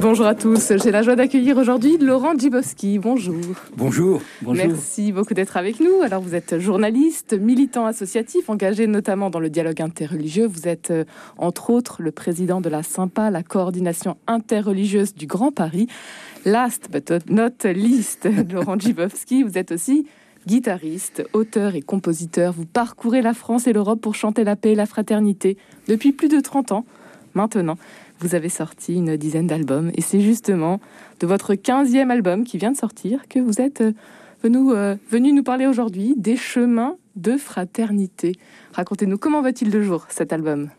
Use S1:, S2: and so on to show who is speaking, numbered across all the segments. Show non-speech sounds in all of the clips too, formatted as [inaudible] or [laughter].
S1: Bonjour à tous, j'ai la joie d'accueillir aujourd'hui Laurent Djibowski. Bonjour.
S2: Bonjour. Bonjour.
S1: Merci beaucoup d'être avec nous. Alors vous êtes journaliste, militant associatif, engagé notamment dans le dialogue interreligieux. Vous êtes euh, entre autres le président de la SYMPA, la coordination interreligieuse du Grand Paris. Last but not least, [laughs] Laurent Djibowski, vous êtes aussi guitariste, auteur et compositeur. Vous parcourez la France et l'Europe pour chanter la paix et la fraternité depuis plus de 30 ans maintenant vous avez sorti une dizaine d'albums. Et c'est justement de votre 15e album qui vient de sortir que vous êtes euh, euh, venu nous parler aujourd'hui des chemins de fraternité. Racontez-nous comment va-t-il de jour cet album?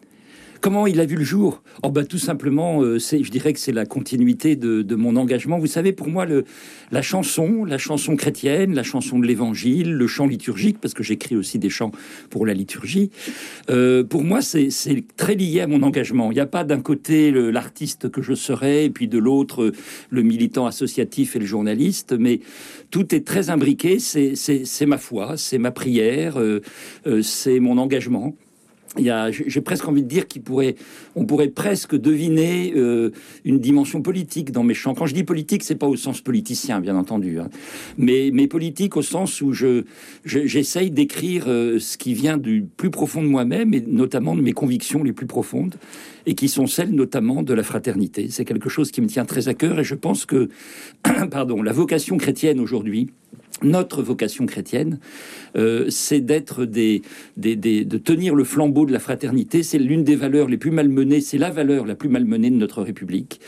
S2: Comment il a vu le jour? Oh bah tout simplement, euh, je dirais que c'est la continuité de, mon engagement. Vous savez, pour moi, la chanson, la chanson chrétienne, la chanson de l'Évangile, le chant liturgique, parce que j'écris aussi des chants pour la liturgie. Euh, pour moi, c'est, très lié à mon engagement. Il n'y a pas d'un côté l'artiste que je serais, et puis de l'autre le militant associatif et le journaliste, mais tout est très imbriqué. C'est, ma foi, c'est ma prière, euh, c'est mon engagement j'ai presque envie de dire qu'on pourrait, presque deviner euh, une dimension politique dans mes chants. Quand je dis politique, c'est pas au sens politicien, bien entendu, hein. mais, mais politique au sens où je, j'essaye d'écrire euh, ce qui vient du plus profond de moi-même et notamment de mes convictions les plus profondes et qui sont celles notamment de la fraternité. C'est quelque chose qui me tient très à cœur et je pense que, [clears throat] pardon, la vocation chrétienne aujourd'hui, notre vocation chrétienne, euh, c'est d'être des, de tenir le flambeau de la fraternité. C'est l'une des valeurs les plus malmenées, c'est la valeur la plus malmenée de notre République.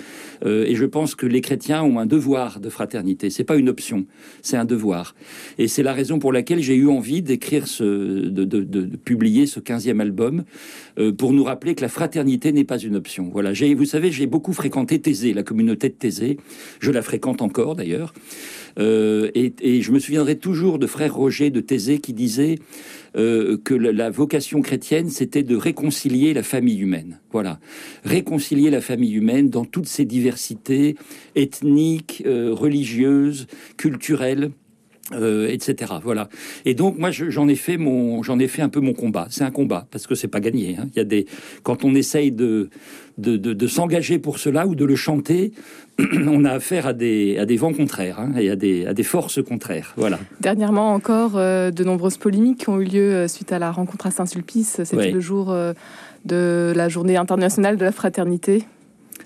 S2: Euh, et je pense que les chrétiens ont un devoir de fraternité. C'est pas une option, c'est un devoir. Et c'est la raison pour laquelle j'ai eu envie d'écrire ce, de, publier ce 15e album euh, pour nous rappeler que la fraternité n'est pas une option. Voilà. Vous savez, j'ai beaucoup fréquenté Thésée, la communauté de Thésée. Je la fréquente encore d'ailleurs. Euh, et, je me souviendrai toujours de frère Roger de Thésée qui disait euh, que la, vocation chrétienne, c'était de réconcilier la famille humaine. Voilà, réconcilier la famille humaine dans toutes ses diversités ethniques, euh, religieuses, culturelles. Euh, etc. Voilà. Et donc moi j'en ai fait mon, j'en ai fait un peu mon combat. C'est un combat parce que c'est pas gagné. Hein. Il y a des, quand on essaye de de, de, s'engager pour cela ou de le chanter, [clears throat] on a affaire à des, à des vents contraires hein, et à des, à des forces contraires. Voilà.
S1: Dernièrement encore, euh, de nombreuses polémiques ont eu lieu euh, suite à la rencontre à Saint-Sulpice. C'était le jour de la journée internationale de la fraternité.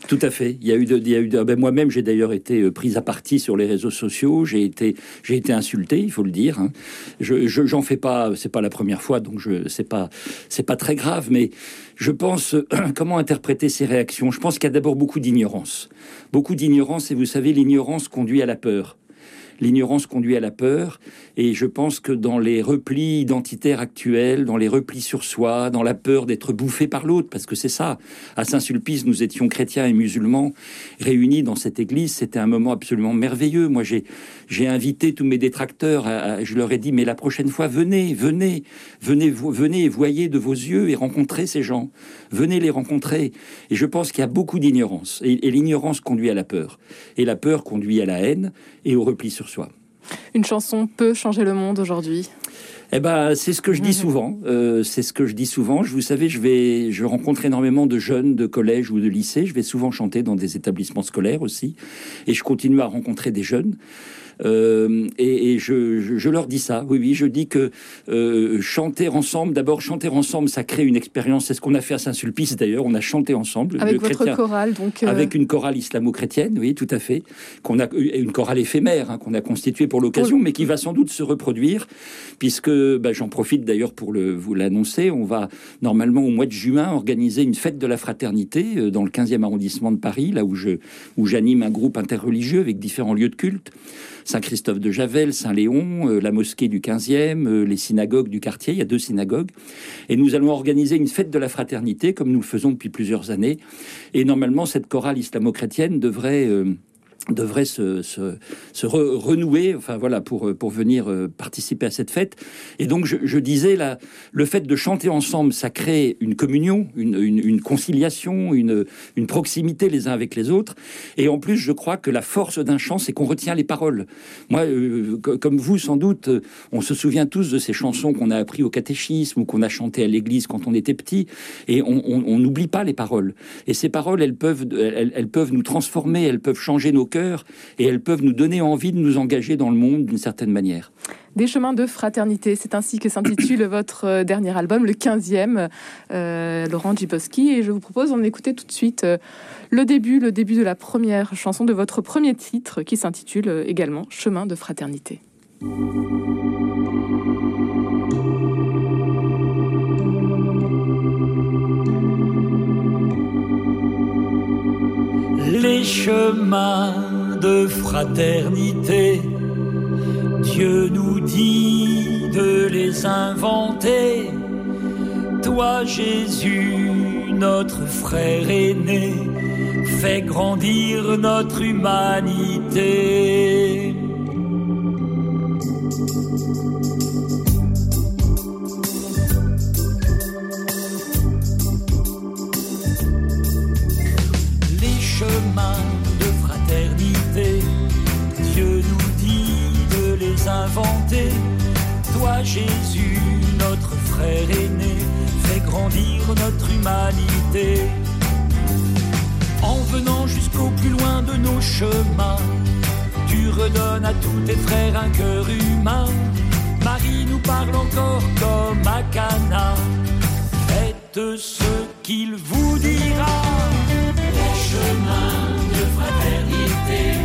S2: Tout à fait. Il y a eu, il y a eu ben moi-même, j'ai d'ailleurs été euh, prise à partie sur les réseaux sociaux. J'ai été, j'ai été insulté, il faut le dire. Hein. Je, j'en fais pas, c'est pas la première fois, donc je, c'est pas, c'est pas très grave. Mais je pense [clears throat] comment interpréter ces réactions? Je pense qu'il y a d'abord beaucoup d'ignorance, beaucoup d'ignorance, et vous savez, l'ignorance conduit à la peur l'ignorance conduit à la peur. Et je pense que dans les replis identitaires actuels, dans les replis sur soi, dans la peur d'être bouffé par l'autre, parce que c'est ça. À Saint-Sulpice, nous étions chrétiens et musulmans réunis dans cette église. C'était un moment absolument merveilleux. Moi, j'ai, invité tous mes détracteurs. je leur ai dit, mais la prochaine fois, venez, venez, venez, venez et voyez de vos yeux et rencontrez ces gens. Venez les rencontrer. Et je pense qu'il y a beaucoup d'ignorance. Et, et l'ignorance conduit à la peur. Et la peur conduit à la haine et au repli sur soi.
S1: Une chanson peut changer le monde aujourd'hui
S2: eh ben, c'est ce que je dis mhm. souvent. Euh, c'est ce que je dis souvent. Je, vous savez, je vais, je rencontre énormément de jeunes de collège ou de lycée. Je vais souvent chanter dans des établissements scolaires aussi, et je continue à rencontrer des jeunes. Euh, et, je, leur dis ça. Oui, oui, je dis que euh, chanter ensemble, d'abord chanter ensemble, ça crée une expérience. C'est ce qu'on a fait à Saint-Sulpice d'ailleurs. On a chanté ensemble.
S1: Avec votre chorale, donc.
S2: Euh, Avec une chorale islamo-chrétienne, oui, tout à fait. Qu'on a une chorale éphémère hein, qu'on a constituée pour l'occasion, mais qui va sans doute se reproduire, puisque bah, j'en profite d'ailleurs pour le, vous l'annoncer. On va normalement au mois de juin organiser une fête de la fraternité dans le 15e arrondissement de Paris, là où je où j'anime un groupe interreligieux avec différents lieux de culte. Saint-Christophe de Javel, Saint-Léon, euh, la mosquée du 15e, euh, les synagogues du quartier. Il y a deux synagogues. Et nous allons organiser une fête de la fraternité, comme nous le faisons depuis plusieurs années. Et normalement, cette chorale islamo-chrétienne devrait... Devrait se, se, se renouer, enfin voilà, pour, pour venir euh, participer à cette fête. Et donc je, disais, là, le fait de chanter ensemble, ça crée une communion, une, une, conciliation, une, une proximité les uns avec les autres. Et en plus, je crois que la force d'un chant, c'est qu'on retient les paroles. Moi, euh, comme vous, sans doute, on se souvient tous de ces chansons qu'on a appris au catéchisme ou qu'on a chanté à l'église quand on était petit, et on n'oublie pas les paroles. Et ces paroles, elles peuvent, elles, elles peuvent nous transformer, elles peuvent changer nos et elles peuvent nous donner envie de nous engager dans le monde d'une certaine manière.
S1: Des chemins de fraternité, c'est ainsi que s'intitule [coughs] votre euh, dernier album, le 15e, euh, Laurent Djibowski. Et je vous propose d'en écouter tout de suite euh, le début, le début de la première chanson de votre premier titre qui s'intitule également Chemin de fraternité.
S3: Chemins de fraternité. Dieu nous dit de les inventer. Toi Jésus, notre frère aîné, fais grandir notre humanité. Inventer. Toi Jésus, notre frère aîné, fais grandir notre humanité. En venant jusqu'au plus loin de nos chemins, tu redonnes à tous tes frères un cœur humain. Marie nous parle encore comme à Cana. Faites ce qu'il vous dira. Les chemins de fraternité,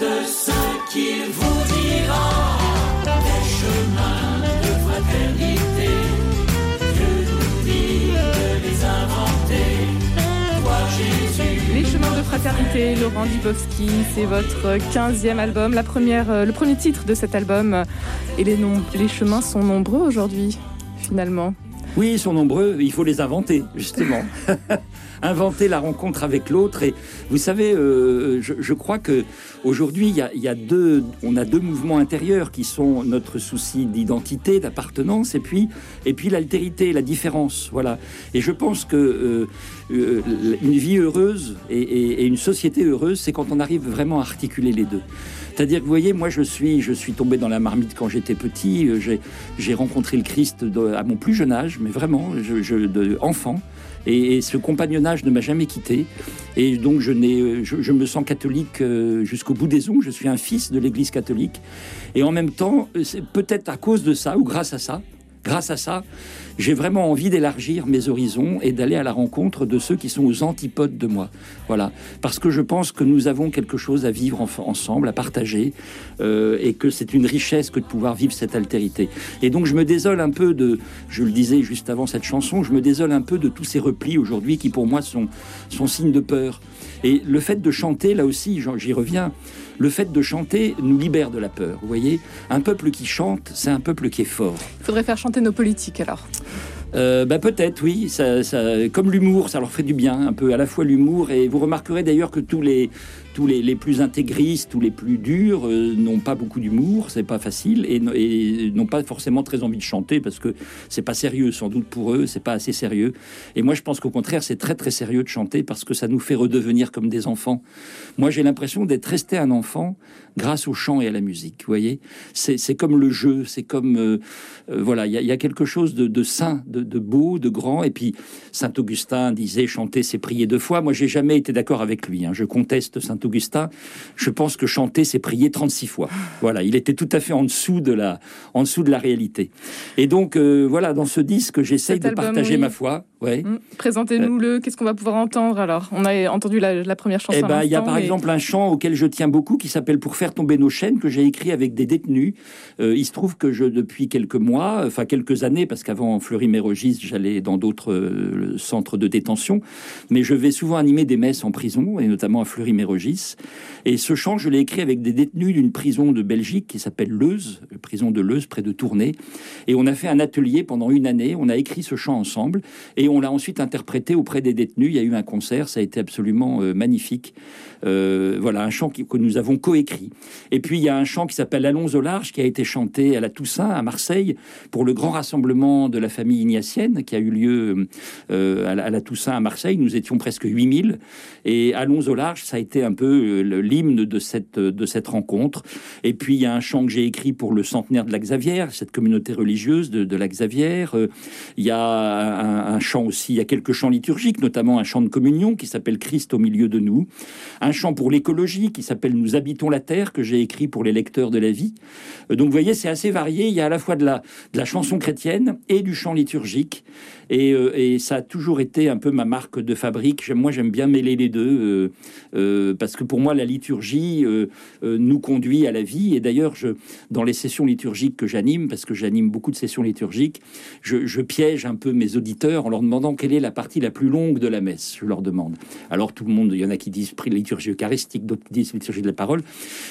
S3: Faites ce qu'il vous dira. Les chemins de fraternité, Dieu nous dit de les inventer. Toi, Jésus.
S1: Les chemins de fraternité, Laurent Dubowski, c'est votre 15e album, la première, euh, le premier titre de cet album. Et les, les chemins sont nombreux aujourd'hui, finalement.
S2: Oui, ils sont nombreux, il faut les inventer, justement. [laughs] inventer la rencontre avec l'autre. Et vous savez, euh, je, je, crois que aujourd'hui, il y a, y a, deux, on a deux mouvements intérieurs qui sont notre souci d'identité, d'appartenance, et puis, et puis l'altérité, la différence. Voilà. Et je pense que euh, euh, une vie heureuse et, une société heureuse, c'est quand on arrive vraiment à articuler les deux. C'est-à-dire que vous voyez, moi je suis, je suis tombé dans la marmite quand j'étais petit. J'ai rencontré le Christ à mon plus jeune âge, mais vraiment, je, de, enfant. Et, ce compagnonnage ne m'a jamais quitté. Et donc je, je, je me sens catholique euh, jusqu'au bout des ongles. Je suis un fils de l'Église catholique. Et en même temps, peut-être à cause de ça ou grâce à ça, grâce à ça, j'ai vraiment envie d'élargir mes horizons et d'aller à la rencontre de ceux qui sont aux antipodes de moi. Voilà, parce que je pense que nous avons quelque chose à vivre en, ensemble, à partager, euh, et que c'est une richesse que de pouvoir vivre cette altérité. Et donc je me désole un peu de, je le disais juste avant cette chanson, je me désole un peu de tous ces replis aujourd'hui qui pour moi sont sont signes de peur. Et le fait de chanter, là aussi, j'y reviens, le fait de chanter nous libère de la peur. Vous voyez, un peuple qui chante, c'est un peuple qui est fort.
S1: Il faudrait faire chanter nos politiques alors.
S2: Euh, bah peut-être, oui. Ça, ça, comme l'humour, ça leur fait du bien, un peu à la fois l'humour. Et vous remarquerez d'ailleurs que tous les, tous les, plus intégristes ou les plus durs euh, n'ont pas beaucoup d'humour, c'est pas facile, et, n'ont pas forcément très envie de chanter parce que c'est pas sérieux, sans doute pour eux, c'est pas assez sérieux. Et moi, je pense qu'au contraire, c'est très très sérieux de chanter parce que ça nous fait redevenir comme des enfants. Moi, j'ai l'impression d'être resté un enfant grâce au chant et à la musique. Vous voyez, c'est comme le jeu, c'est comme euh, euh, voilà, il y, a quelque chose de, de sain, de, de, beau, de grand. Et puis Saint Augustin disait chanter, c'est prier deux fois. Moi, j'ai jamais été d'accord avec lui. Hein. Je conteste Saint Augustin. Je pense que chanter, c'est prier 36 fois. Voilà, il était tout à fait en dessous de la, en dessous de la réalité. Et donc euh, voilà, dans ce disque, j'essaye de
S1: album,
S2: partager
S1: oui.
S2: ma foi. Ouais.
S1: Mm. Présentez-nous-le. Qu'est-ce qu'on va pouvoir entendre alors? On a entendu la, première chanson.
S2: Eh ben, il y a par exemple un chant auquel je tiens beaucoup qui s'appelle Pour faire tomber nos chaînes que j'ai écrit avec des détenus. Euh, il se trouve que je, depuis quelques mois, enfin quelques années, parce qu'avant Fleury-Mérogis, j'allais dans d'autres euh, centres de détention, mais je vais souvent animer des messes en prison et notamment à Fleury-Mérogis. Et ce chant, je l'ai écrit avec des détenus d'une prison de Belgique qui s'appelle Leuze, prison de Leuze près de Tournai. Et on a fait un atelier pendant une année. On a écrit ce chant ensemble et on l'a ensuite interprété auprès des détenus. Il y a eu un concert, ça a été absolument euh, magnifique. Euh, voilà, un chant que nous avons coécrit. Et puis il y a un chant qui s'appelle Allons au large, qui a été chanté à la Toussaint, à Marseille, pour le grand rassemblement de la famille ignatienne qui a eu lieu euh, à, la, Toussaint à Marseille. Nous étions presque 8000. Et Allons au large, ça a été un peu l'hymne de cette, rencontre. Et puis il y a un chant que j'ai écrit pour le centenaire de la Xavier, cette communauté religieuse de, de la Xavier. il y a un, un chant aussi, il y a quelques chants liturgiques, notamment un chant de communion qui s'appelle Christ au milieu de nous, un chant pour l'écologie qui s'appelle Nous habitons la terre que j'ai écrit pour les lecteurs de la vie. Euh, donc vous voyez, c'est assez varié. Il y a à la fois de la, de la chanson chrétienne et du chant liturgique. Et, euh, et, ça a toujours été un peu ma marque de fabrique. Moi, j'aime bien mêler les deux euh, parce que pour moi, la liturgie nous conduit à la vie. Et d'ailleurs, je, dans les sessions liturgiques que j'anime, parce que j'anime beaucoup de sessions liturgiques, je, je piège un peu mes auditeurs en leur demandant quelle est la partie la plus longue de la messe. Je leur demande. Alors tout le monde, il y en a qui disent liturgie eucharistique, d'autres qui disent liturgie de la parole.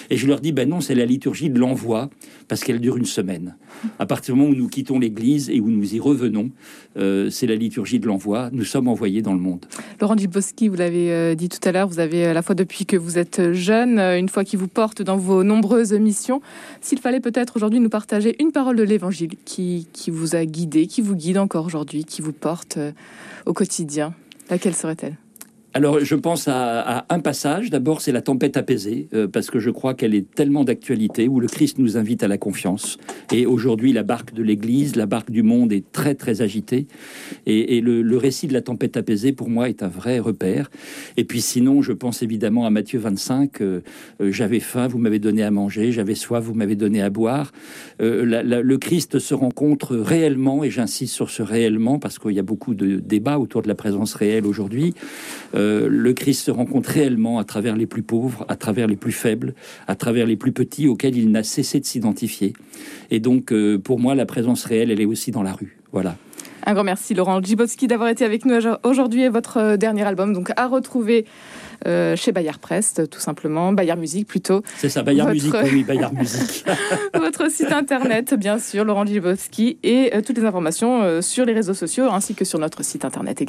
S2: Et je leur dis, ben non, c'est la liturgie de l'envoi, parce qu'elle dure une semaine. À partir du moment où nous quittons l'Église et où nous y revenons, euh, c'est la liturgie de l'envoi. Nous sommes envoyés dans le monde.
S1: Laurent Dubowski, vous l'avez euh, dit tout à l'heure, vous avez à la fois depuis que vous êtes jeune, euh, une fois qui vous porte dans vos nombreuses missions. S'il fallait peut-être aujourd'hui nous partager une parole de l'Évangile qui, qui vous a guidé, qui vous guide encore aujourd'hui, qui vous porte au quotidien, laquelle serait-elle?
S2: Alors, je pense à, un passage. D'abord, c'est la tempête apaisée, euh, parce que je crois qu'elle est tellement d'actualité, où le Christ nous invite à la confiance. Et aujourd'hui, la barque de l'Église, la barque du monde est très, très agitée. Et, le, récit de la tempête apaisée, pour moi, est un vrai repère. Et puis sinon, je pense évidemment à Matthieu 25. Euh, euh, j'avais faim, vous m'avez donné à manger. J'avais soif, vous m'avez donné à boire. le Christ se rencontre réellement, et j'insiste sur ce réellement, parce qu'il y a beaucoup de débats autour de la présence réelle aujourd'hui. Euh, le Christ se rencontre réellement à travers les plus pauvres, à travers les plus faibles, à travers les plus petits auxquels il n'a cessé de s'identifier. Et donc, euh, pour moi, la présence réelle, elle est aussi dans la rue. Voilà.
S1: Un grand merci Laurent Djibowski d'avoir été avec nous aujourd'hui et votre euh, dernier album donc à retrouver chez Bayard Prest tout simplement Bayard Musique plutôt.
S2: C'est ça Bayard Musique oui Bayard [laughs] Musique. [laughs]
S1: votre site internet bien sûr Laurent Djibowski et toutes les informations sur les réseaux sociaux ainsi que sur notre site internet également.